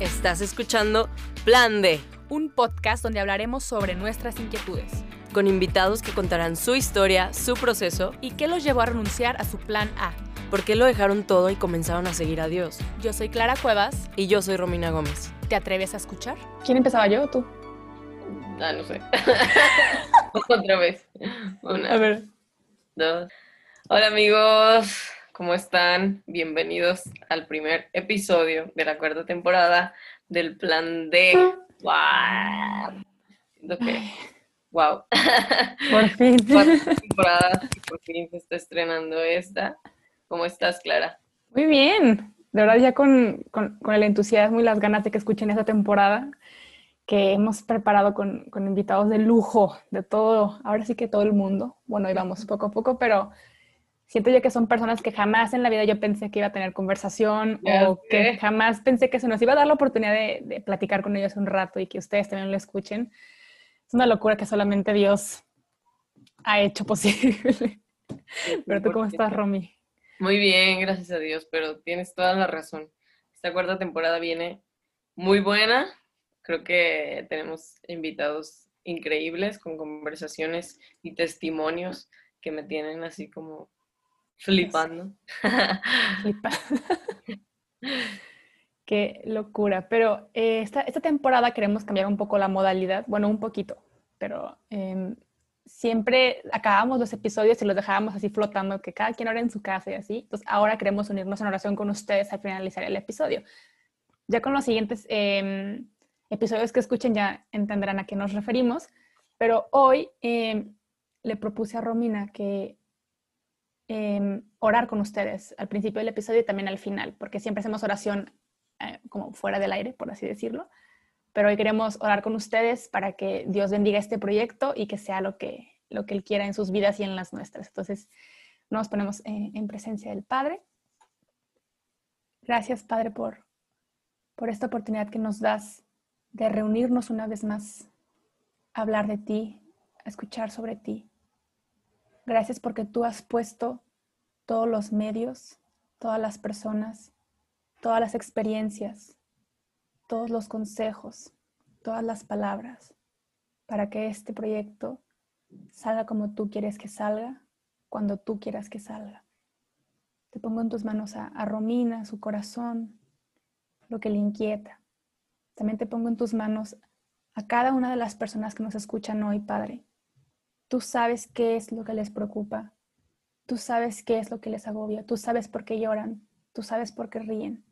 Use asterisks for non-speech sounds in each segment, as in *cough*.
Estás escuchando Plan D, un podcast donde hablaremos sobre nuestras inquietudes con invitados que contarán su historia, su proceso y qué los llevó a renunciar a su plan A. ¿Por qué lo dejaron todo y comenzaron a seguir a Dios? Yo soy Clara Cuevas. Y yo soy Romina Gómez. ¿Te atreves a escuchar? ¿Quién empezaba yo o tú? Ah, no sé. *laughs* Otra vez. Una. A ver. Dos. Hola amigos, ¿cómo están? Bienvenidos al primer episodio de la cuarta temporada del Plan D. ¡Wow! Siento que wow. Por fin. *laughs* Cuatro temporadas y por fin se está estrenando esta. ¿Cómo estás, Clara? Muy bien. De verdad, ya con, con, con el entusiasmo y las ganas de que escuchen esta temporada que hemos preparado con, con, invitados de lujo, de todo, ahora sí que todo el mundo. Bueno, íbamos poco a poco, pero siento yo que son personas que jamás en la vida yo pensé que iba a tener conversación o que jamás pensé que se nos iba a dar la oportunidad de, de platicar con ellos un rato y que ustedes también lo escuchen. Es una locura que solamente Dios ha hecho posible. Pero tú, ¿cómo estás, Romy? Muy bien, gracias a Dios, pero tienes toda la razón. Esta cuarta temporada viene muy buena. Creo que tenemos invitados increíbles con conversaciones y testimonios que me tienen así como flipando. *laughs* Flipa. *laughs* Qué locura. Pero eh, esta, esta temporada queremos cambiar un poco la modalidad, bueno, un poquito, pero em, siempre acabamos los episodios y los dejábamos así flotando, que cada quien ora en su casa y así. Entonces ahora queremos unirnos en oración con ustedes al finalizar el episodio. Ya con los siguientes em, episodios que escuchen ya entenderán a qué nos referimos, pero hoy em, le propuse a Romina que em, orar con ustedes al principio del episodio y también al final, porque siempre hacemos oración eh, como fuera del aire, por así decirlo. Pero hoy queremos orar con ustedes para que Dios bendiga este proyecto y que sea lo que, lo que Él quiera en sus vidas y en las nuestras. Entonces, nos ponemos eh, en presencia del Padre. Gracias, Padre, por, por esta oportunidad que nos das de reunirnos una vez más, hablar de ti, escuchar sobre ti. Gracias porque tú has puesto todos los medios, todas las personas, todas las experiencias, todos los consejos, todas las palabras, para que este proyecto salga como tú quieres que salga, cuando tú quieras que salga. Te pongo en tus manos a, Romina, su corazón, lo que le inquieta. También te pongo en tus manos a cada una de las personas que nos escuchan hoy, Padre. Tú sabes qué es lo que les preocupa. Tú sabes qué es lo que les agobia. Tú sabes por qué lloran. Tú sabes por qué ríen.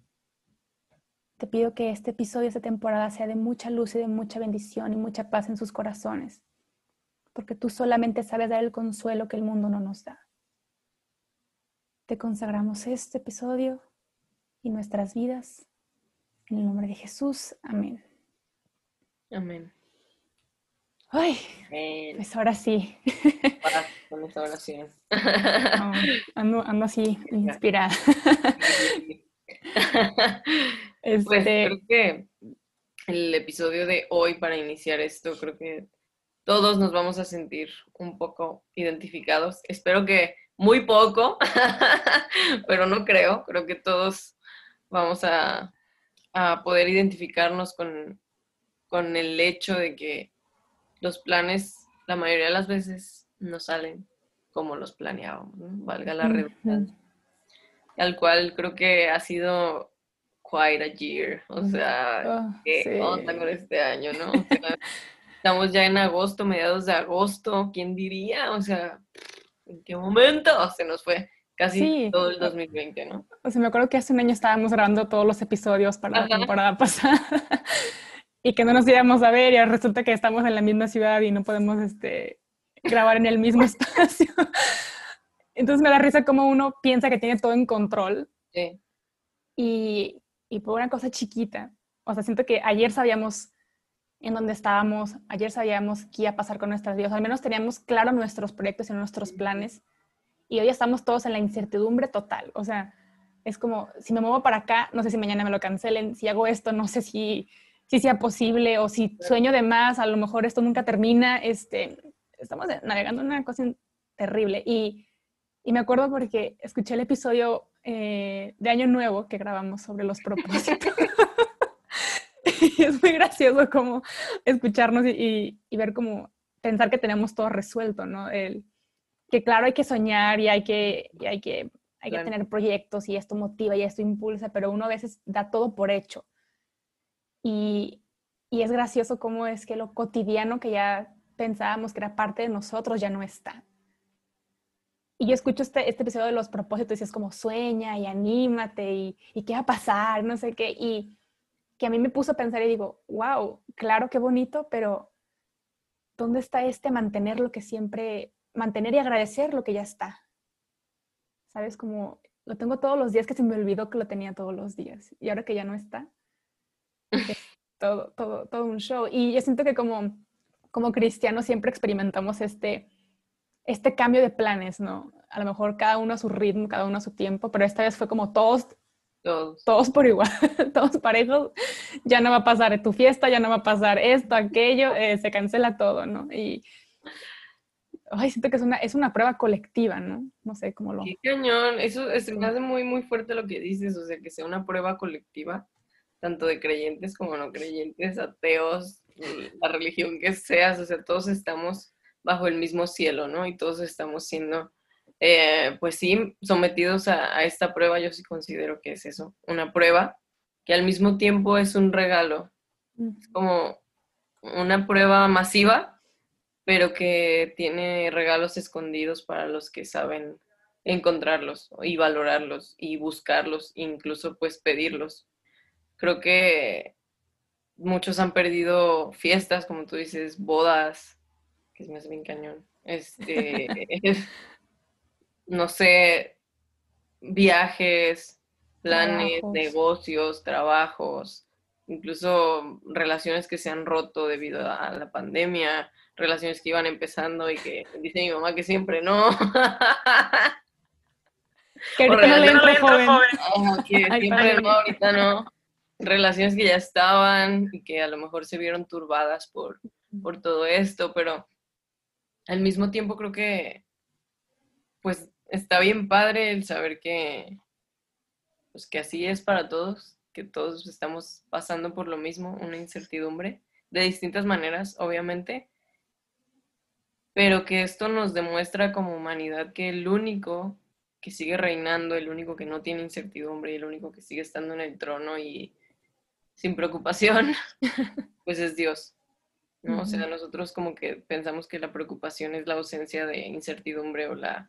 Te pido que este episodio, esta temporada, sea de mucha luz y de mucha bendición y mucha paz en sus corazones. Porque tú solamente sabes dar el consuelo que el mundo no nos da. Te consagramos este episodio y nuestras vidas. En el nombre de Jesús. Amén. Amén. Ay, Amén. pues ahora sí. Para con esta oración. No, ando, ando así, inspirada. *laughs* Pues Este, creo que el episodio de hoy, para iniciar esto, creo que todos nos vamos a sentir un poco identificados. Espero que muy poco, *laughs* pero no creo. Creo que todos vamos a, a poder identificarnos con, con el hecho de que los planes, la mayoría de las veces, no salen como los planeábamos, ¿no? valga la redundancia. Al cual creo que ha sido quite a year, o sea, oh, ¿qué sí. onda con este año, no? O sea, *laughs* estamos ya en agosto, mediados de agosto, ¿quién diría? O sea, ¿en qué momento se nos fue casi Sí. todo el 2020, no? O sea, me acuerdo que hace un año estábamos grabando todos los episodios para la Ajá. temporada *laughs* pasada y que no nos íbamos a ver y ahora resulta que estamos en la misma ciudad y no podemos este, grabar en el mismo *laughs* espacio. Entonces me da risa como uno piensa que tiene todo en control Sí, y, y por una cosa chiquita. O sea, siento que ayer sabíamos en dónde estábamos, ayer sabíamos qué iba a pasar con nuestras vidas, al menos teníamos claro nuestros proyectos y nuestros planes y hoy estamos todos en la incertidumbre total. O sea, es como, si me muevo para acá, no sé si mañana me lo cancelen, si hago esto, no sé si, si sea posible o si sueño de más, a lo mejor esto nunca termina. Este, estamos navegando en una cosa terrible y, y me acuerdo porque escuché el episodio eh, de Año Nuevo que grabamos sobre los propósitos. *laughs* es muy gracioso como escucharnos y, y, ver como pensar que tenemos todo resuelto, ¿no? El, que claro hay que soñar y hay que, y hay que, hay que tener proyectos y esto motiva y esto impulsa, pero uno a veces da todo por hecho. Y, es gracioso cómo es que lo cotidiano que ya pensábamos que era parte de nosotros ya no está. Y yo escucho este, este episodio de los propósitos y es como sueña y anímate y, y qué va a pasar, no sé qué. Y que a mí me puso a pensar y digo, wow, claro, qué bonito, pero ¿dónde está este mantener lo que siempre, mantener y agradecer lo que ya está? ¿Sabes? Como lo tengo todos los días que se me olvidó que lo tenía todos los días y ahora que ya no está, es *laughs* todo, todo, todo un show. Y yo siento que como, como cristianos siempre experimentamos este, este cambio de planes, ¿no? A lo mejor cada uno a su ritmo, cada uno a su tiempo, pero esta vez fue como todos todos. por igual, *laughs* todos parejos, ya no va a pasar tu fiesta, ya no va a pasar esto, aquello, eh, se cancela todo, ¿no? Y ay, siento que es una, es una prueba colectiva, ¿no? No sé cómo lo... Qué cañón, eso es, me hace muy, muy fuerte lo que dices, o sea, que sea una prueba colectiva, tanto de creyentes como no creyentes, ateos, la religión que seas, o sea, todos estamos bajo el mismo cielo, ¿no? Y todos estamos siendo eh, pues sí, sometidos a, esta prueba, yo sí considero que es eso, una prueba que al mismo tiempo es un regalo. Es como una prueba masiva, pero que tiene regalos escondidos para los que saben encontrarlos y valorarlos y buscarlos, incluso pues pedirlos. Creo que muchos han perdido fiestas, como tú dices, bodas, que es más bien cañón. Este, *laughs* *laughs* no sé, viajes, planes, negocios, trabajos, incluso relaciones que se han roto debido a la pandemia, relaciones que iban empezando y que dice mi mamá que siempre no. Que ahorita no le entre joven. que siempre no, ahorita no. Relaciones que ya estaban y que a lo mejor se vieron turbadas por, por todo esto, pero al mismo tiempo creo que pues está bien padre el saber que, pues que así es para todos, que todos estamos pasando por lo mismo, una incertidumbre, de distintas maneras, obviamente, pero que esto nos demuestra como humanidad que el único que sigue reinando, el único que no tiene incertidumbre y el único que sigue estando en el trono y sin preocupación, *laughs* pues es Dios. ¿no? O sea, nosotros como que pensamos que la preocupación es la ausencia de incertidumbre o la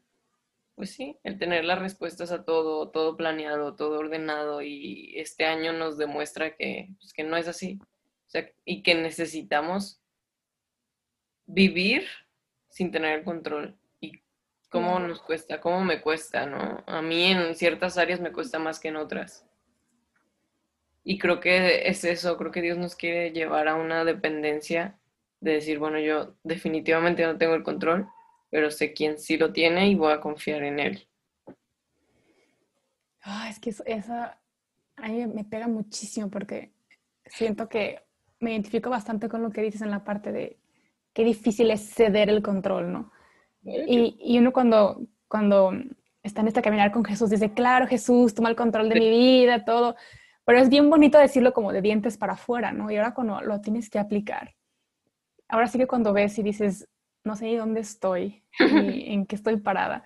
pues sí, el tener las respuestas a todo, todo planeado, todo ordenado y este año nos demuestra que, pues, que no es así. O sea, y que necesitamos vivir sin tener el control. Y cómo nos cuesta, cómo me cuesta, ¿no? A mí en ciertas áreas me cuesta más que en otras. Y creo que es eso, creo que Dios nos quiere llevar a una dependencia de decir, bueno, yo definitivamente no tengo el control, pero sé quién sí lo tiene y voy a confiar en él. es que esa a mí me pega muchísimo porque siento que me identifico bastante con lo que dices en la parte de qué difícil es ceder el control, ¿no? Y, y, uno cuando, cuando está en este caminar con Jesús dice, claro, Jesús, toma el control de mi vida, todo. Pero es bien bonito decirlo como de dientes para afuera, ¿no? Y ahora cuando lo tienes que aplicar, ahora sí que cuando ves y dices, no sé ni dónde estoy, ni *laughs* en qué estoy parada.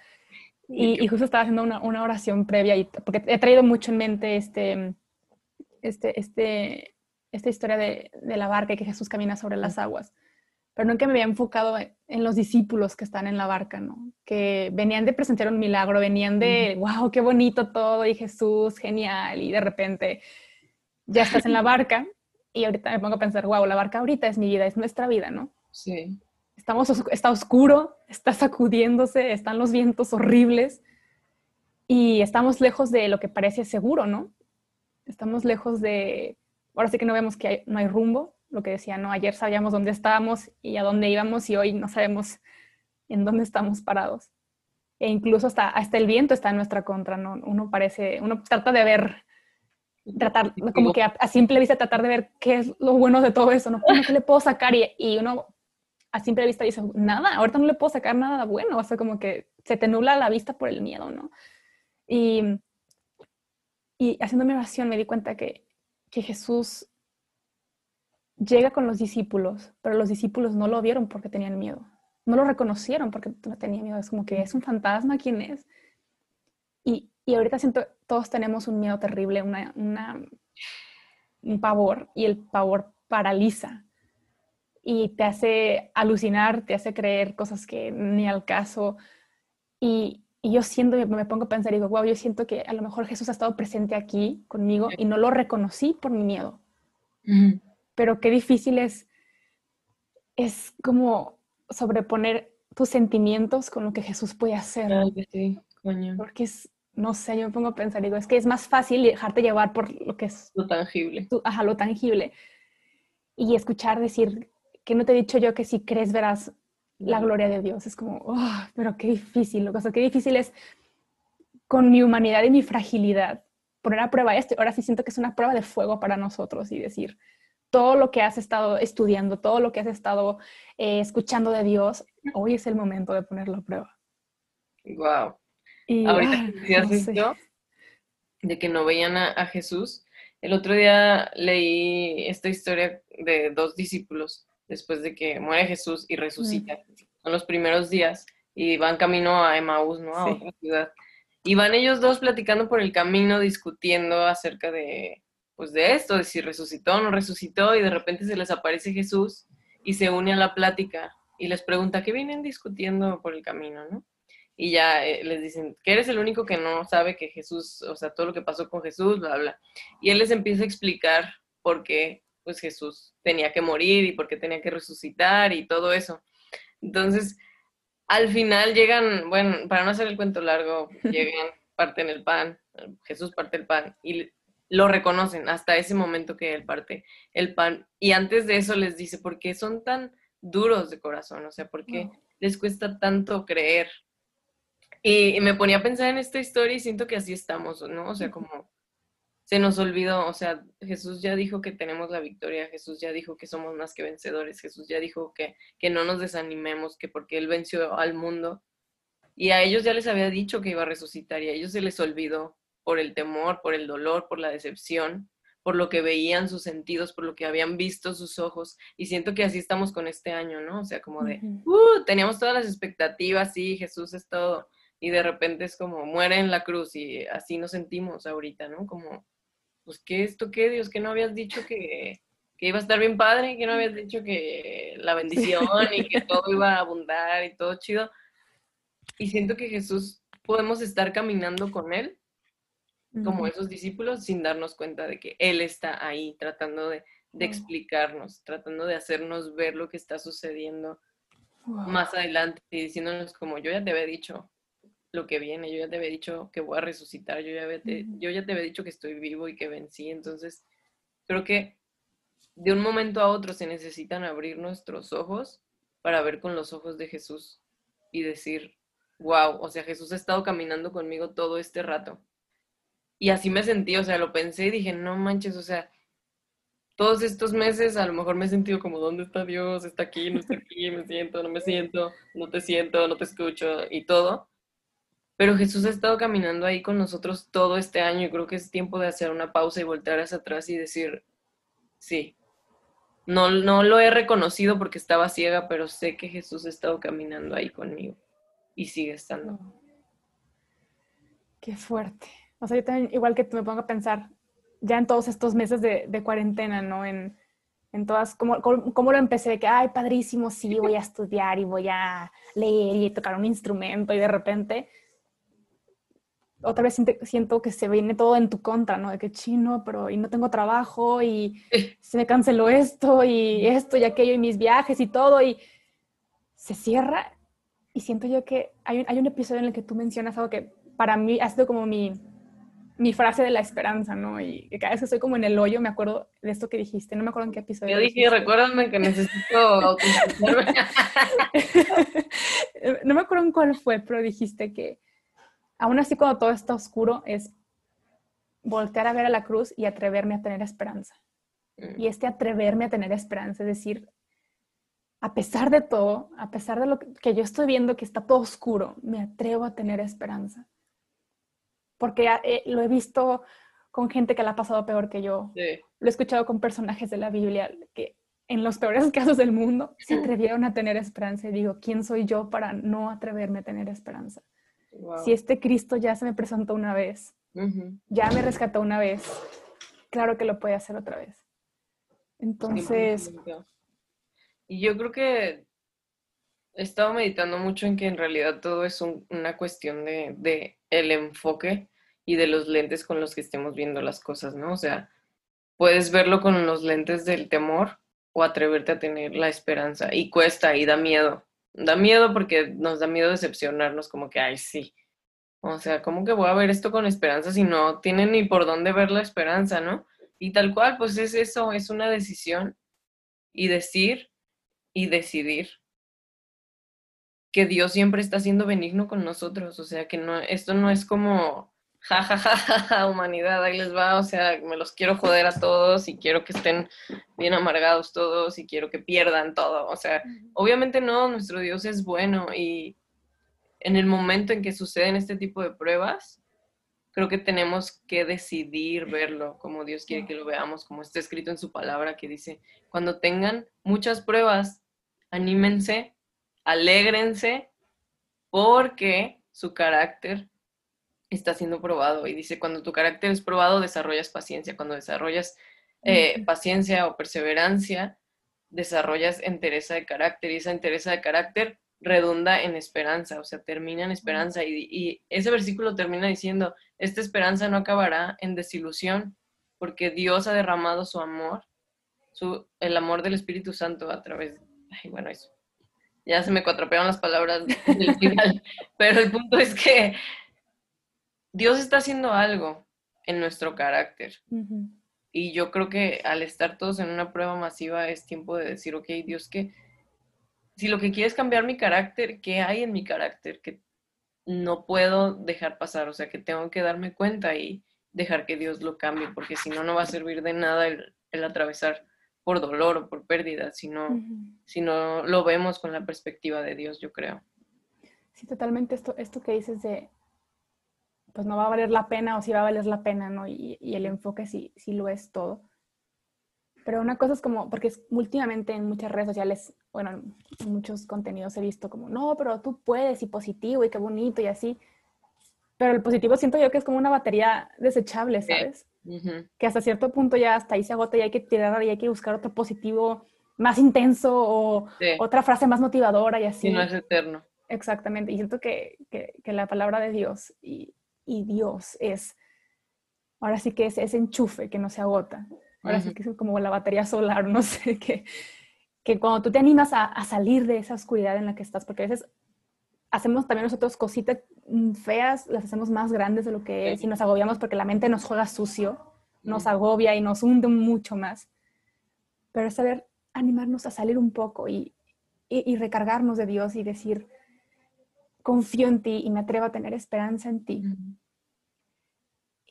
Y, justo estaba haciendo una, una, oración previa, y, porque he traído mucho en mente este, este, este, esta historia de, de la barca y que Jesús camina sobre las aguas. Pero nunca me había enfocado en los discípulos que están en la barca, ¿no? Que venían de presentar un milagro, venían de, wow, qué bonito todo, y Jesús, genial, y de repente ya estás en la barca, y ahorita me pongo a pensar, wow, la barca ahorita es mi vida, es nuestra vida, ¿no? Sí. Estamos, está oscuro, está sacudiéndose, están los vientos horribles y estamos lejos de lo que parece seguro, ¿no? Estamos lejos de, ahora sí que no vemos que no hay rumbo, lo que decía, ¿no? Ayer sabíamos dónde estábamos y a dónde íbamos y hoy no sabemos en dónde estamos parados. E incluso hasta, hasta el viento está en nuestra contra, ¿no? Uno parece, uno trata de ver, tratar, como que a, simple vista tratar de ver qué es lo bueno de todo eso, ¿no? ¿Qué le puedo sacar? Y, y uno a simple vista dices, nada, ahorita no le puedo sacar nada bueno, o sea, como que se te nubla la vista por el miedo, ¿no? Y, y haciendo mi oración me di cuenta que, que Jesús llega con los discípulos, pero los discípulos no lo vieron porque tenían miedo. No lo reconocieron porque no tenían miedo. Es como que es un fantasma, ¿quién es? Y, y ahorita siento, todos tenemos un miedo terrible, una, una, un pavor, y el pavor paraliza y te hace alucinar, te hace creer cosas que ni al caso. Y, y yo siento, me pongo a pensar y digo, wow, yo siento que a lo mejor Jesús ha estado presente aquí conmigo y no lo reconocí por mi miedo. Pero qué difícil es, es como sobreponer tus sentimientos con lo que Jesús puede hacer. sí, coño. Porque es, no sé, yo me pongo a pensar, digo, es que es más fácil dejarte llevar por lo que es... Lo tangible. ajá, lo tangible. Y escuchar decir, que no te he dicho yo que si crees verás la gloria de Dios. Es como, oh, pero qué difícil, o sea, qué difícil es con mi humanidad y mi fragilidad poner a prueba esto. Ahora sí siento que es una prueba de fuego para nosotros y decir, todo lo que has estado estudiando, todo lo que has estado eh, escuchando de Dios, hoy es el momento de ponerlo a prueba. Wow. Y, Ahorita decías esto, de que no veían a, Jesús, el otro día leí esta historia de dos discípulos después de que muere Jesús y resucita. Son los primeros días y van camino a Emaús, ¿no? A otra ciudad. Y van ellos dos platicando por el camino, discutiendo acerca de, pues de esto, de si resucitó o no resucitó, y de repente se les aparece Jesús y se une a la plática y les pregunta, ¿qué vienen discutiendo por el camino, no? Y ya eh, les dicen, que eres el único que no sabe que Jesús, o sea, todo lo que pasó con Jesús, bla, bla. Y él les empieza a explicar por qué pues Jesús tenía que morir y porque tenía que resucitar y todo eso. Entonces, al final llegan, bueno, para no hacer el cuento largo, *laughs* llegan, parten el pan, Jesús parte el pan y lo reconocen hasta ese momento que él parte el pan. Y antes de eso les dice, ¿por qué son tan duros de corazón? O sea, ¿por qué les cuesta tanto creer? Y, y me ponía a pensar en esta historia y siento que así estamos, ¿no? O sea, como se nos olvidó, o sea, Jesús ya dijo que tenemos la victoria, Jesús ya dijo que somos más que vencedores, Jesús ya dijo que, que no nos desanimemos, que porque Él venció al mundo. Y a ellos ya les había dicho que iba a resucitar y a ellos se les olvidó por el temor, por el dolor, por la decepción, por lo que veían sus sentidos, por lo que habían visto sus ojos. Y siento que así estamos con este año, ¿no? O sea, como de, uh, teníamos todas las expectativas, sí, Jesús es todo. Y de repente es como muere en la cruz y así nos sentimos ahorita, ¿no? Como pues, ¿qué esto qué, Dios? Que no habías dicho que, iba a estar bien padre, que no habías dicho que la bendición y que *laughs* todo iba a abundar y todo chido. Y siento que Jesús podemos estar caminando con Él, como esos discípulos, sin darnos cuenta de que Él está ahí, tratando de, explicarnos, tratando de hacernos ver lo que está sucediendo más adelante y diciéndonos como yo ya te había dicho, lo que viene. Yo ya te había dicho que voy a resucitar, yo ya, te, yo ya te había dicho que estoy vivo y que vencí. Entonces, creo que de un momento a otro se necesitan abrir nuestros ojos para ver con los ojos de Jesús y decir, wow, o sea, Jesús ha estado caminando conmigo todo este rato. Y así me sentí, o sea, lo pensé y dije, no manches, o sea, todos estos meses a lo mejor me he sentido como, ¿dónde está Dios? ¿Está aquí? ¿No está aquí? ¿Me siento? ¿No me siento? ¿No te siento? ¿No te escucho? Y todo pero Jesús ha estado caminando ahí con nosotros todo este año y creo que es tiempo de hacer una pausa y voltear hacia atrás y decir, sí, no, no lo he reconocido porque estaba ciega, pero sé que Jesús ha estado caminando ahí conmigo y sigue estando. Qué fuerte. O sea, yo también, igual que me pongo a pensar, ya en todos estos meses de, cuarentena, ¿no? En, en todas, ¿cómo, cómo, lo empecé? Que, ay, padrísimo, sí, voy a estudiar y voy a leer y tocar un instrumento y de repente otra vez siento que se viene todo en tu contra, ¿no? De que chino, pero y no tengo trabajo y *laughs* se me canceló esto y esto y aquello y mis viajes y todo y se cierra y siento yo que hay un, hay un episodio en el que tú mencionas algo que para mí ha sido como mi, mi frase de la esperanza, ¿no? Y cada vez que estoy como en el hoyo me acuerdo de esto que dijiste, no me acuerdo en qué episodio. Yo dije, recuérdame que necesito *laughs* no me acuerdo en cuál fue, pero dijiste que aún así cuando todo está oscuro, es voltear a ver a la cruz y atreverme a tener esperanza. Mm. Y este atreverme a tener esperanza, es decir, a pesar de todo, a pesar de lo que yo estoy viendo que está todo oscuro, me atrevo a tener esperanza. Porque eh, lo he visto con gente que la ha pasado peor que yo. Lo he escuchado con personajes de la Biblia que en los peores *laughs* casos del mundo, se atrevieron a tener esperanza. Y digo, ¿quién soy yo para no atreverme a tener esperanza? Si este Cristo ya se me presentó una vez, ya me rescató una vez, claro que lo puede hacer otra vez. Entonces... Y yo creo que he estado meditando mucho en que en realidad todo es una cuestión de, de, el enfoque y de los lentes con los que estemos viendo las cosas, ¿no? O sea, puedes verlo con los lentes del temor o atreverte a tener la esperanza y cuesta y da miedo. Da miedo porque nos da miedo decepcionarnos como que, ay, sí. O sea, ¿cómo que voy a ver esto con esperanza si no tiene ni por dónde ver la esperanza, ¿no? Y tal cual, pues es eso, es una decisión y decir y decidir que Dios siempre está siendo benigno con nosotros, o sea, que no, esto no es como, ja, ja, ja, ja, humanidad, ahí les va, o sea, me los quiero joder a todos y quiero que estén bien amargados todos y quiero que pierdan todo, o sea, obviamente no, nuestro Dios es bueno y en el momento en que suceden este tipo de pruebas, creo que tenemos que decidir verlo como Dios quiere que lo veamos, como está escrito en su palabra que dice, cuando tengan muchas pruebas, anímense alégrense porque su carácter está siendo probado. Y dice, cuando tu carácter es probado, desarrollas paciencia. Cuando desarrollas eh, paciencia o perseverancia, desarrollas entereza de carácter. Y esa entereza de carácter redunda en esperanza, o sea, termina en esperanza. Y, ese versículo termina diciendo, esta esperanza no acabará en desilusión, porque Dios ha derramado su amor, su, el amor del Espíritu Santo a través, ay, bueno, eso ya se me cuatropearon las palabras del *laughs* final, pero el punto es que Dios está haciendo algo en nuestro carácter. Y yo creo que al estar todos en una prueba masiva es tiempo de decir, ok, Dios, que si lo que quieres cambiar mi carácter, ¿qué hay en mi carácter que no puedo dejar pasar? O sea, que tengo que darme cuenta y dejar que Dios lo cambie, porque si no, no va a servir de nada el atravesar por dolor o por pérdida, sino, si no lo vemos con la perspectiva de Dios, yo creo. Sí, totalmente esto, esto que dices de, pues no va a valer la pena o si va a valer la pena, ¿no? Y, el enfoque sí, sí lo es todo. Pero una cosa es como, porque es, últimamente en muchas redes sociales, bueno, en muchos contenidos he visto como, no, pero tú puedes y positivo y qué bonito y así. Pero el positivo siento yo que es como una batería desechable, ¿sabes? que hasta cierto punto ya hasta ahí se agota y hay que tirar y hay que buscar otro positivo más intenso o otra frase más motivadora y así. Y no es eterno. Exactamente. Y siento que, que, la palabra de Dios y, y, Dios es, ahora sí que es ese enchufe que no se agota. Ahora sí que es como la batería solar, *laughs* no sé, que, que cuando tú te animas a, a, salir de esa oscuridad en la que estás, porque a veces hacemos también nosotros cositas mm, feas, las hacemos más grandes de lo que es y nos agobiamos porque la mente nos juega sucio, nos agobia y nos hunde mucho más. Pero es saber animarnos a salir un poco y, y, recargarnos de Dios y decir, confío en ti y me atrevo a tener esperanza en ti.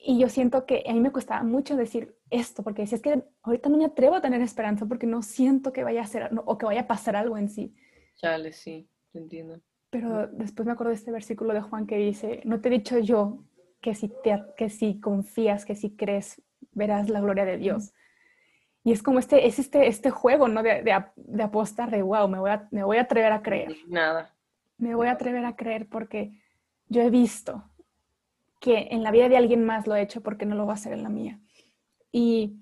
Y yo siento que a mí me costaba mucho decir esto, porque decía, es que ahorita no me atrevo a tener esperanza porque no siento que vaya a ser o que vaya a pasar algo en sí. Chale, sí, te entiendo. Pero después me acuerdo de este versículo de Juan que dice, no te he dicho yo que si, te, que si confías, que si crees, verás la gloria de Dios. Y es como este, es este, este juego, ¿no? De, de, de apostar de, wow, me voy, a, me voy a atrever a creer. Nada. Me voy a atrever a creer porque yo he visto que en la vida de alguien más lo he hecho porque no lo va a hacer en la mía. Y,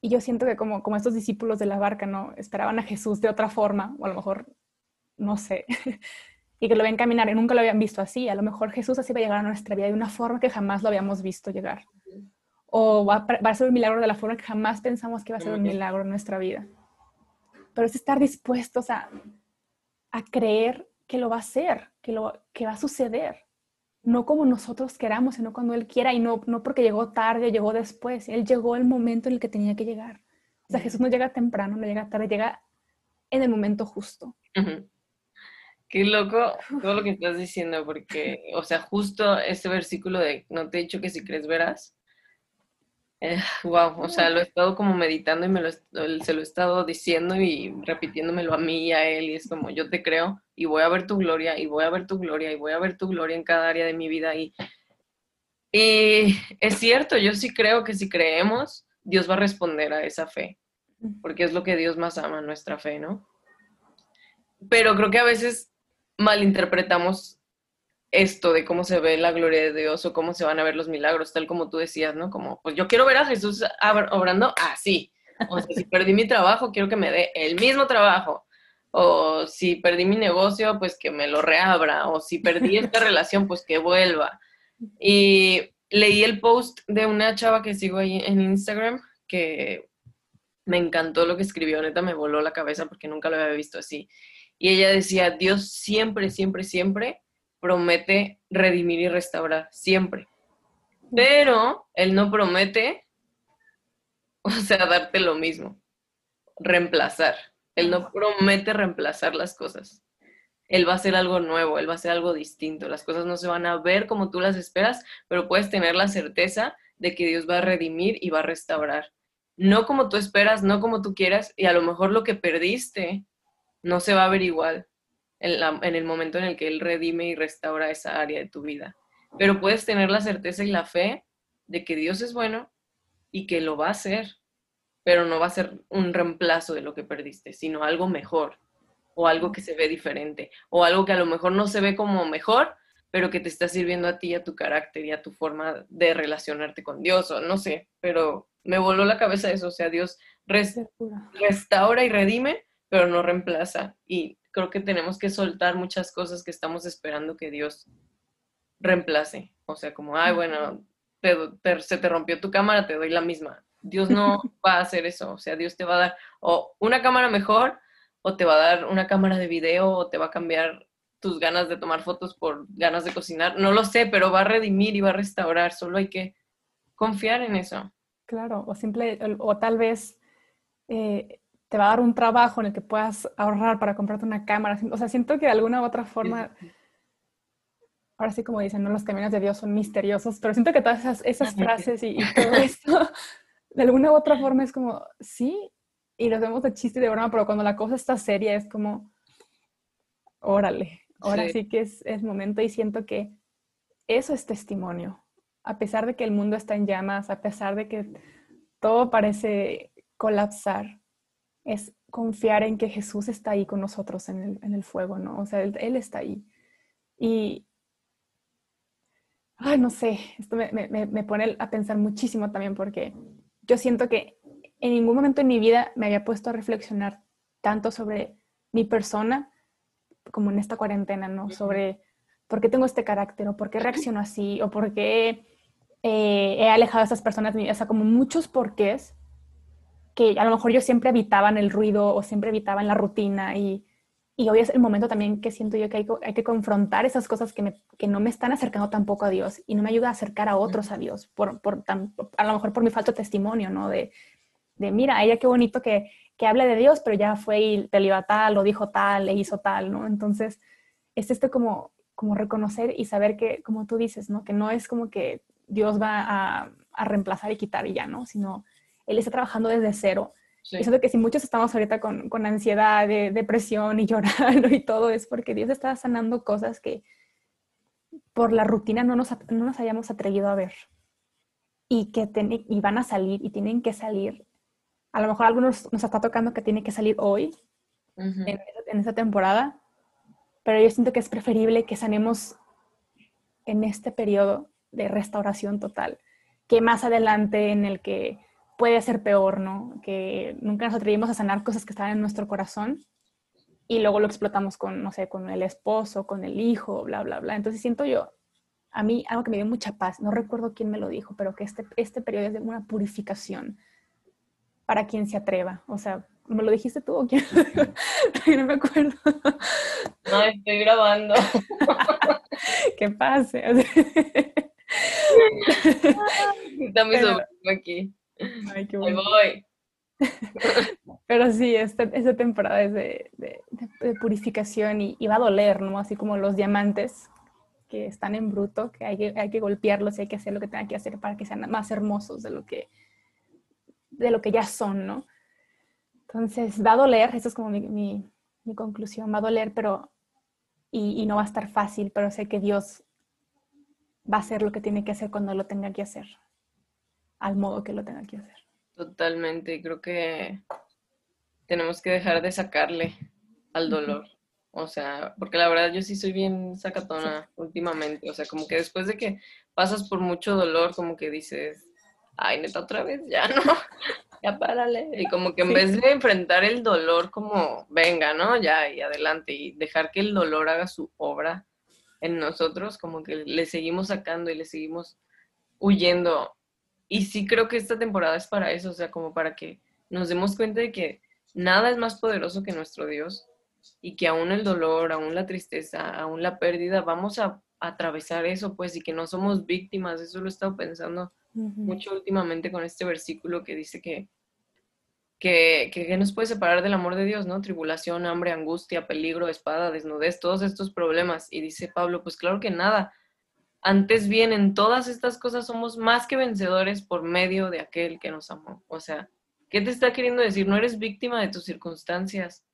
y yo siento que como, como estos discípulos de la barca, ¿no? Esperaban a Jesús de otra forma, o a lo mejor, no sé, *laughs* y que lo ven caminar y nunca lo habían visto así. A lo mejor Jesús así va a llegar a nuestra vida de una forma que jamás lo habíamos visto llegar. O va, a ser un milagro de la forma que jamás pensamos que va a ser un milagro en nuestra vida. Pero es estar dispuestos a, a creer que lo va a hacer, que, lo, que va a suceder. No como nosotros queramos, sino cuando Él quiera y no, no porque llegó tarde o llegó después. Él llegó el momento en el que tenía que llegar. O sea, Jesús no llega temprano, no llega tarde, llega en el momento justo. Qué loco todo lo que estás diciendo, porque, o sea, justo este versículo de no te he dicho que si crees verás. Wow, eh, *laughs* o sea, lo he estado como meditando y me lo, se lo he estado diciendo y repitiéndomelo a mí y a él, y es como yo te creo y voy a ver tu gloria y voy a ver tu gloria y voy a ver tu gloria en cada área de mi vida. Y, y es cierto, yo sí creo que si creemos, Dios va a responder a esa fe. porque es lo que Dios más ama, nuestra fe, ¿no? Pero creo que a veces malinterpretamos esto de cómo se ve la gloria de Dios o cómo se van a ver los milagros, tal como tú decías, ¿no? Como, pues yo quiero ver a Jesús obrando así. O sea, si perdí mi trabajo, quiero que me dé el mismo trabajo. O si perdí mi negocio, pues que me lo reabra. O si perdí esta *laughs* relación, pues que vuelva. Y leí el post de una chava que sigo ahí en Instagram que me encantó lo que escribió, neta me voló la cabeza porque nunca lo había visto así. Y ella decía, Dios siempre, siempre, siempre promete redimir y restaurar, siempre. Pero Él no promete, o sea, darte lo mismo, reemplazar. Él no promete reemplazar las cosas. Él va a hacer algo nuevo, Él va a hacer algo distinto. Las cosas no se van a ver como tú las esperas, pero puedes tener la certeza de que Dios va a redimir y va a restaurar. No como tú esperas, no como tú quieras, y a lo mejor lo que perdiste no se va a ver igual en, el momento en el que Él redime y restaura esa área de tu vida. Pero puedes tener la certeza y la fe de que Dios es bueno y que lo va a hacer, pero no va a ser un reemplazo de lo que perdiste, sino algo mejor o algo que se ve diferente o algo que a lo mejor no se ve como mejor, pero que te está sirviendo a ti, a tu carácter y a tu forma de relacionarte con Dios o no sé, pero me voló la cabeza eso, o sea, Dios restaura y redime, pero no reemplaza. Y creo que tenemos que soltar muchas cosas que estamos esperando que Dios reemplace. O sea, como, ay, bueno, se te rompió tu cámara, te doy la misma. Dios no *laughs* va a hacer eso. O sea, Dios te va a dar o una cámara mejor, o te va a dar una cámara de video, o te va a cambiar tus ganas de tomar fotos por ganas de cocinar. No lo sé, pero va a redimir y va a restaurar. Solo hay que confiar en eso. Claro, o simple, o tal vez eh, te va a dar un trabajo en el que puedas ahorrar para comprarte una cámara. O sea, siento que de alguna u otra forma, ahora sí como dicen, ¿no? los caminos de Dios son misteriosos, pero siento que todas esas, esas frases y, todo esto, *laughs* de alguna u otra forma es como, sí, y los vemos de chiste y de broma, pero cuando la cosa está seria es como, órale, ahora sí, que es, es momento y siento que eso es testimonio. A pesar de que el mundo está en llamas, a pesar de que todo parece colapsar, es confiar en que Jesús está ahí con nosotros en el, fuego, ¿no? O sea, él, está ahí. Y, ay, no sé, esto me, pone a pensar muchísimo también porque yo siento que en ningún momento en mi vida me había puesto a reflexionar tanto sobre mi persona como en esta cuarentena, ¿no? Sobre por qué tengo este carácter o por qué reacciono así o por qué eh, he alejado a esas personas de mi vida. O sea, como muchos porqués que a lo mejor yo siempre evitaba en el ruido o siempre evitaba en la rutina y, y hoy es el momento también que siento yo que hay, hay que confrontar esas cosas que, me, que, no me están acercando tampoco a Dios y no me ayuda a acercar a otros a Dios, por, por a lo mejor por mi falta de testimonio, ¿no? De, de mira, ella qué bonito que, que hable de Dios, pero ya fue y te iba tal, lo dijo tal, le hizo tal, ¿no? Entonces, es este como, como reconocer y saber que, como tú dices, ¿no? Que no es como que Dios va a, a reemplazar y quitar y ya, ¿no? Sino él está trabajando desde cero. Eso de que si muchos estamos ahorita con, con ansiedad, de, depresión y *laughs* llorando y todo, es porque Dios está sanando cosas que por la rutina no nos, no nos hayamos atrevido a ver y que y van a salir y tienen que salir. A lo mejor a algunos nos está tocando que tiene que salir hoy, en, en esta temporada, pero yo siento que es preferible que sanemos en este periodo de restauración total, que más adelante en el que puede ser peor, ¿no? Que nunca nos atrevimos a sanar cosas que estaban en nuestro corazón y luego lo explotamos con, no sé, con el esposo, con el hijo, bla, bla, bla. Entonces siento yo, a mí algo que me dio mucha paz, no recuerdo quién me lo dijo, pero que este, este periodo es de una purificación para quien se atreva. O sea, ¿me lo dijiste tú o quién? *laughs* no me acuerdo. No, estoy grabando. *laughs* ¿Qué pase. *laughs* Está mi sobrino aquí. Ay, qué bueno. voy. *laughs* Pero sí, esta, esta temporada es de, de, purificación y, va a doler, ¿no? Así como los diamantes que están en bruto, que hay, que hay que golpearlos y hay que hacer lo que tengan que hacer para que sean más hermosos de lo que, de lo que ya son, ¿no? Entonces, va a doler, esa es como mi, mi, mi conclusión, va a doler, pero, y, y, no va a estar fácil, pero sé que Dios va a hacer lo que tiene que hacer cuando lo tenga que hacer al modo que lo tenga que hacer. Totalmente, creo que tenemos que dejar de sacarle al dolor. O sea, porque la verdad yo sí soy bien sacatona últimamente. O sea, como que después de que pasas por mucho dolor, como que dices, ay, neta, otra vez, ya no, *laughs* ya párale. Y como que en vez de enfrentar el dolor como, venga, ¿no? Ya, y adelante, y dejar que el dolor haga su obra en nosotros, como que le seguimos sacando y le seguimos huyendo. Y sí creo que esta temporada es para eso, o sea, como para que nos demos cuenta de que nada es más poderoso que nuestro Dios y que aún el dolor, aún la tristeza, aún la pérdida, vamos a, atravesar eso, pues, y que no somos víctimas. Eso lo he estado pensando mucho últimamente con este versículo que dice que, que, que, nos puede separar del amor de Dios, ¿no? Tribulación, hambre, angustia, peligro, espada, desnudez, todos estos problemas. Y dice Pablo, pues claro que nada. Antes bien, en todas estas cosas somos más que vencedores por medio de aquel que nos amó. O sea, ¿qué te está queriendo decir? No eres víctima de tus circunstancias.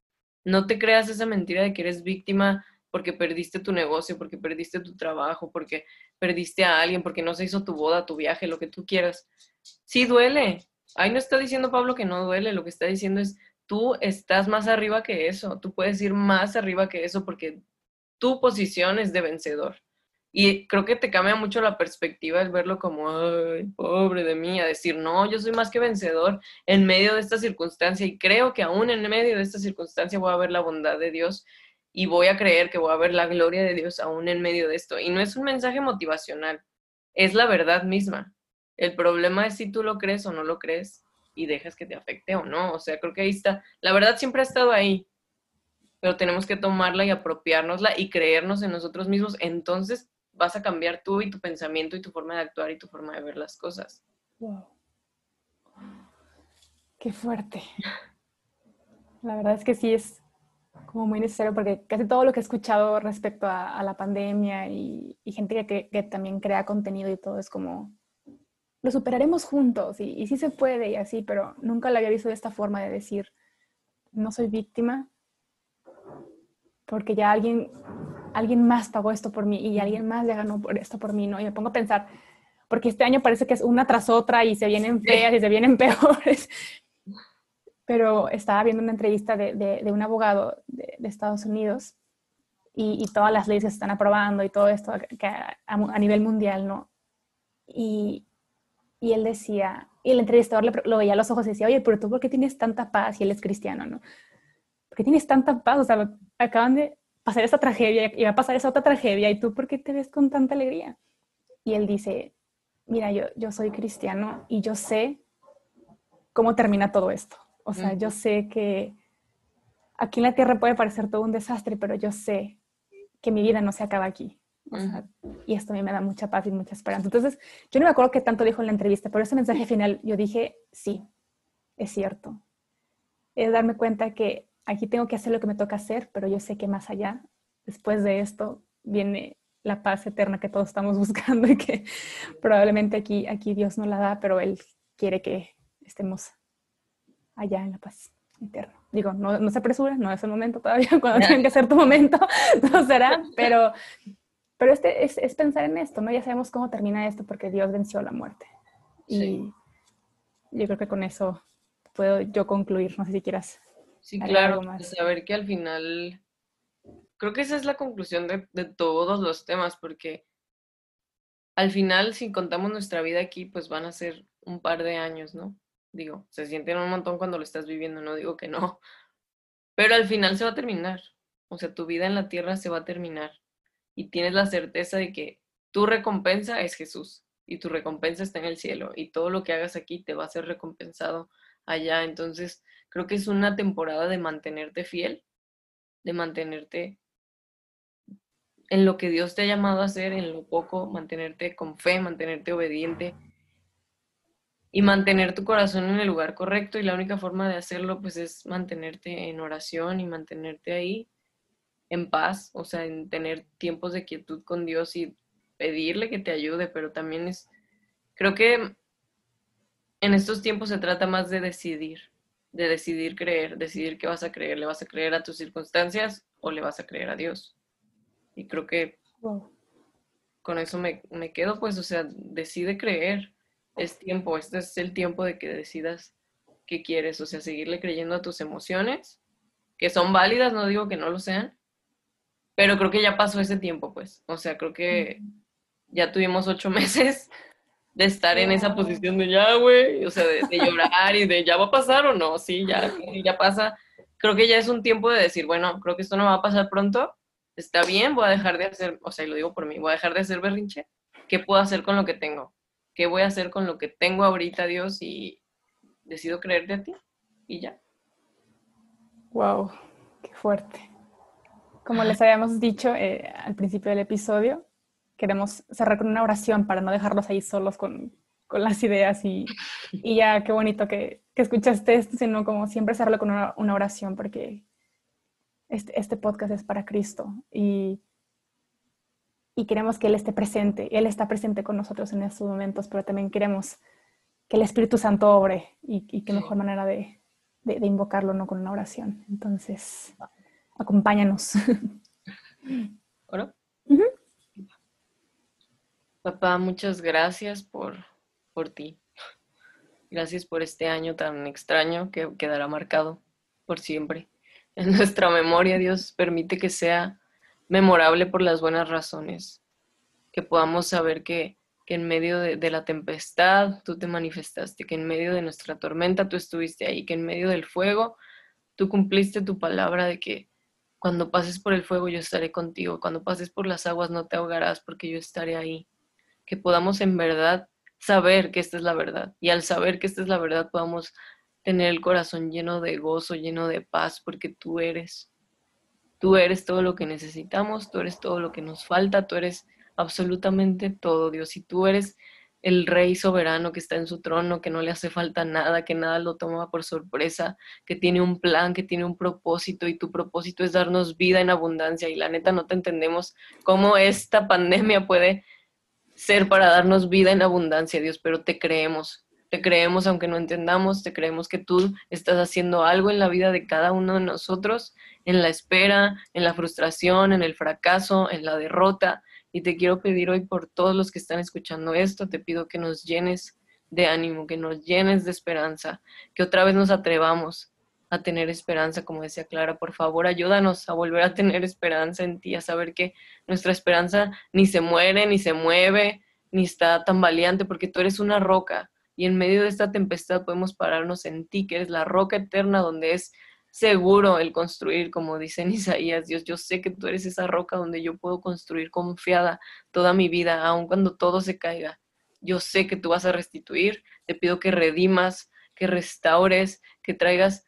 No te creas esa mentira de que eres víctima porque perdiste tu negocio, porque perdiste tu trabajo, porque perdiste a alguien, porque no se hizo tu boda, tu viaje, lo que tú quieras. Sí duele. Ahí no está diciendo Pablo que no duele, lo que está diciendo es, tú estás más arriba que eso, tú puedes ir más arriba que eso porque tu posición es de vencedor. Y creo que te cambia mucho la perspectiva el verlo como, ay, pobre de mí, a decir, no, yo soy más que vencedor en medio de esta circunstancia y creo que aún en medio de esta circunstancia voy a ver la bondad de Dios y voy a creer que voy a ver la gloria de Dios aún en medio de esto. Y no es un mensaje motivacional, es la verdad misma. El problema es si tú lo crees o no lo crees y dejas que te afecte o no. O sea, creo que ahí está. La verdad siempre ha estado ahí, pero tenemos que tomarla y apropiárnosla y creernos en nosotros mismos. Entonces vas a cambiar tú y tu pensamiento y tu forma de actuar y tu forma de ver las cosas. Wow. Qué fuerte. La verdad es que sí es como muy necesario porque casi todo lo que he escuchado respecto a, la pandemia y, gente que, también crea contenido y todo es como, lo superaremos juntos y, y sí se puede y así, pero nunca lo había visto de esta forma de decir, no soy víctima porque ya alguien alguien más pagó esto por mí y alguien más ya ganó por esto por mí, ¿no? Y me pongo a pensar, porque este año parece que es una tras otra y se vienen feas y se vienen *laughs* peores. Pero estaba viendo una entrevista de, de, un abogado de, Estados Unidos y, y, todas las leyes que se están aprobando y todo esto que a, a, nivel mundial, ¿no? Y, y él decía, y el entrevistador le, lo veía a los ojos y decía, oye, pero tú, ¿por qué tienes tanta paz? Y él es cristiano, ¿no? ¿Por qué tienes tanta paz? O sea, acaban de pasar esta tragedia y va a pasar esa otra tragedia y tú por qué te ves con tanta alegría. Y él dice, mira, yo, yo soy cristiano y yo sé cómo termina todo esto. O sea, yo sé que aquí en la tierra puede parecer todo un desastre, pero yo sé que mi vida no se acaba aquí. y esto a mí me da mucha paz y mucha esperanza. Entonces, yo no me acuerdo qué tanto dijo en la entrevista, pero ese mensaje final yo dije, sí, es cierto. Es darme cuenta que aquí tengo que hacer lo que me toca hacer, pero yo sé que más allá, después de esto, viene la paz eterna que todos estamos *laughs* buscando y que probablemente aquí, aquí Dios no la da, pero Él quiere que estemos allá en la paz eterna. Digo, no, no se apresura, no es el momento todavía, *laughs* cuando tenga que ser tu momento, *laughs* no será, pero, pero este es, es, pensar en esto, ¿no? Ya sabemos cómo termina esto porque Dios venció la muerte. Y yo creo que con eso puedo yo concluir, no sé si quieras Sí, claro, saber que al final, creo que esa es la conclusión de, todos los temas, porque al final, si contamos nuestra vida aquí, pues van a ser un par de años, ¿no? Digo, se sienten un montón cuando lo estás viviendo, no digo que no, *laughs* pero al final se va a terminar, o sea, tu vida en la tierra se va a terminar y tienes la certeza de que tu recompensa es Jesús y tu recompensa está en el cielo y todo lo que hagas aquí te va a ser recompensado allá, entonces Creo que es una temporada de mantenerte fiel, de mantenerte en lo que Dios te ha llamado a hacer, en lo poco, mantenerte con fe, mantenerte obediente y mantener tu corazón en el lugar correcto. Y la única forma de hacerlo, pues, es mantenerte en oración y mantenerte ahí en paz, o sea, en tener tiempos de quietud con Dios y pedirle que te ayude, pero también es, creo que en estos tiempos se trata más de decidir, de decidir creer, decidir qué vas a creer, le vas a creer a tus circunstancias o le vas a creer a Dios. Y creo que con eso me, quedo, pues, o sea, decide creer. Es tiempo, este es el tiempo de que decidas qué quieres, o sea, seguirle creyendo a tus emociones, que son válidas, no digo que no lo sean, pero creo que ya pasó ese tiempo, pues, o sea, creo que ya tuvimos ocho *laughs* meses de estar en esa posición de ya, güey, o sea, de, llorar y de ya va a pasar o no, sí, ya, ya pasa. Creo que ya es un tiempo de decir, bueno, creo que esto no va a pasar pronto, está bien, voy a dejar de hacer, o sea, y lo digo por mí, voy a dejar de hacer berrinche, ¿qué puedo hacer con lo que tengo? ¿Qué voy a hacer con lo que tengo ahorita, Dios? Y decido creerte a ti y ya. Wow, qué fuerte. Como les habíamos dicho eh, al principio del episodio, queremos cerrar con una oración para no dejarlos ahí solos con, con las ideas y, y, ya qué bonito que, que, escuchaste esto, sino como siempre cerrarlo con una, una oración porque este, este, podcast es para Cristo y, y queremos que Él esté presente. Él está presente con nosotros en estos momentos, pero también queremos que el Espíritu Santo obre y, y qué mejor manera de, de, invocarlo, no con una oración. Entonces, acompáñanos. *laughs* ¿Oro? Papá, muchas gracias por, por ti. Gracias por este año tan extraño que quedará marcado por siempre. En nuestra memoria, Dios, permite que sea memorable por las buenas razones, que podamos saber que que en medio de, la tempestad tú te manifestaste, que en medio de nuestra tormenta tú estuviste ahí, que en medio del fuego tú cumpliste tu palabra de que cuando pases por el fuego yo estaré contigo, cuando pases por las aguas no te ahogarás porque yo estaré ahí. Que podamos en verdad saber que esta es la verdad y al saber que esta es la verdad podamos tener el corazón lleno de gozo, lleno de paz, porque tú eres. Tú eres todo lo que necesitamos, tú eres todo lo que nos falta, tú eres absolutamente todo, Dios. Y tú eres el rey soberano que está en su trono, que no le hace falta nada, que nada lo toma por sorpresa, que tiene un plan, que tiene un propósito y tu propósito es darnos vida en abundancia. Y la neta no te entendemos cómo esta pandemia puede ser para darnos vida en abundancia, Dios, pero te creemos. Te creemos aunque no entendamos, te creemos que tú estás haciendo algo en la vida de cada uno de nosotros, en la espera, en la frustración, en el fracaso, en la derrota, y te quiero pedir hoy por todos los que están escuchando esto, te pido que nos llenes de ánimo, que nos llenes de esperanza, que otra vez nos atrevamos a tener esperanza, como decía Clara, por favor, ayúdanos a volver a tener esperanza en ti, a saber que nuestra esperanza ni se muere, ni se mueve, ni está tan valiente, porque tú eres una roca y en medio de esta tempestad podemos pararnos en ti, que eres la roca eterna donde es seguro el construir, como dice en *laughs* Isaías, Dios, yo sé que tú eres esa roca donde yo puedo construir confiada toda mi vida, aun cuando todo se caiga. Yo sé que tú vas a restituir, te pido que redimas, que restaures, que traigas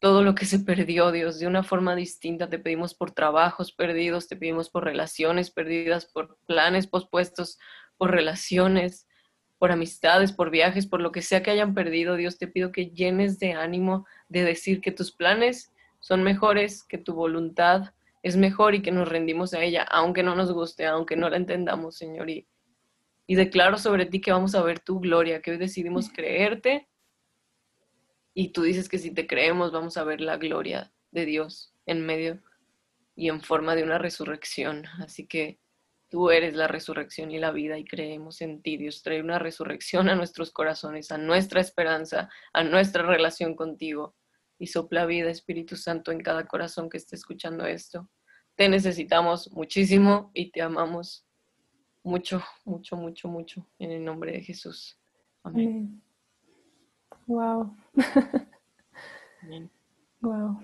todo lo que se perdió, Dios, de una forma distinta. Te pedimos por trabajos perdidos, te pedimos por relaciones perdidas, por planes pospuestos, por relaciones, por amistades, por viajes, por lo que sea que hayan perdido, Dios, te pido que llenes de ánimo de decir que tus planes son mejores, que tu voluntad es mejor y que nos rendimos a ella, aunque no nos guste, aunque no la entendamos, Señor. Y, y declaro sobre ti que vamos a ver tu gloria, que hoy decidimos creerte y tú dices que si te creemos vamos a ver la gloria de Dios en medio y en forma de una resurrección. Así que Tú eres la resurrección y la vida y creemos en ti. Dios trae una resurrección a nuestros corazones, a nuestra esperanza, a nuestra relación contigo. Y sopla vida, Espíritu Santo, en cada corazón que esté escuchando esto. Te necesitamos muchísimo y te amamos mucho, mucho, mucho, mucho. En el nombre de Jesús. Amén. Wow. Wow.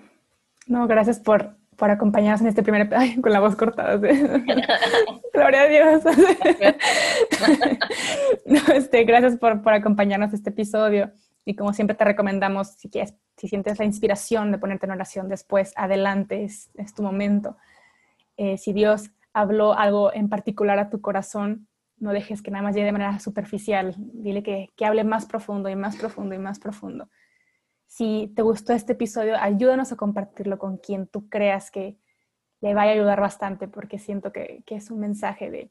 No, gracias por por acompañarnos en este primer ay, con la voz cortada. *laughs* Gloria a Dios. este, gracias por, por acompañarnos en este episodio. Y como siempre te recomendamos, si quieres, si sientes la inspiración de ponerte en oración después, adelante, es, es tu momento. Eh, si Dios habló algo en particular a tu corazón, no dejes que nada más llegue de manera superficial. Dile que, que hable más profundo y más profundo y más profundo. Si te gustó este episodio, ayúdanos a compartirlo con quien tú creas que le vaya a ayudar bastante, porque siento que, es un mensaje de,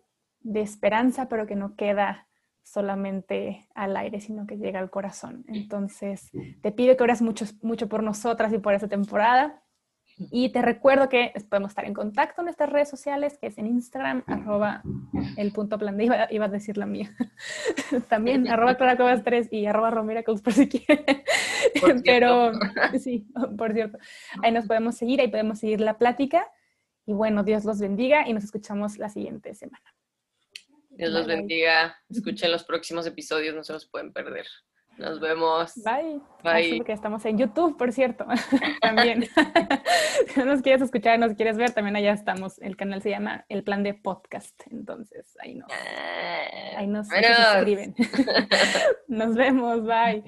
esperanza, pero que no queda solamente al aire, sino que llega al corazón. Entonces, te pido que ores mucho, mucho por nosotras y por esta temporada. Y te recuerdo que podemos estar en contacto en nuestras redes sociales, que es en Instagram, arroba el punto plan de, iba, iba a decir la mía. *laughs* También *laughs* arroba claracovas 3 y arroba romiracles por si quieren. *laughs* Pero sí, por cierto, ahí nos podemos seguir, ahí podemos seguir la plática. Y bueno, Dios los bendiga y nos escuchamos la siguiente semana. Dios los bendiga. Escuchen los próximos episodios, no se los pueden perder. Nos vemos. Bye. Bye. Porque estamos en YouTube, por cierto. *laughs* también. si no nos quieres escuchar, nos quieres ver, también allá estamos. El canal se llama El Plan de Podcast. Entonces, ahí nos, ah, ahí nos, nos suscriben. *laughs* nos vemos. Bye.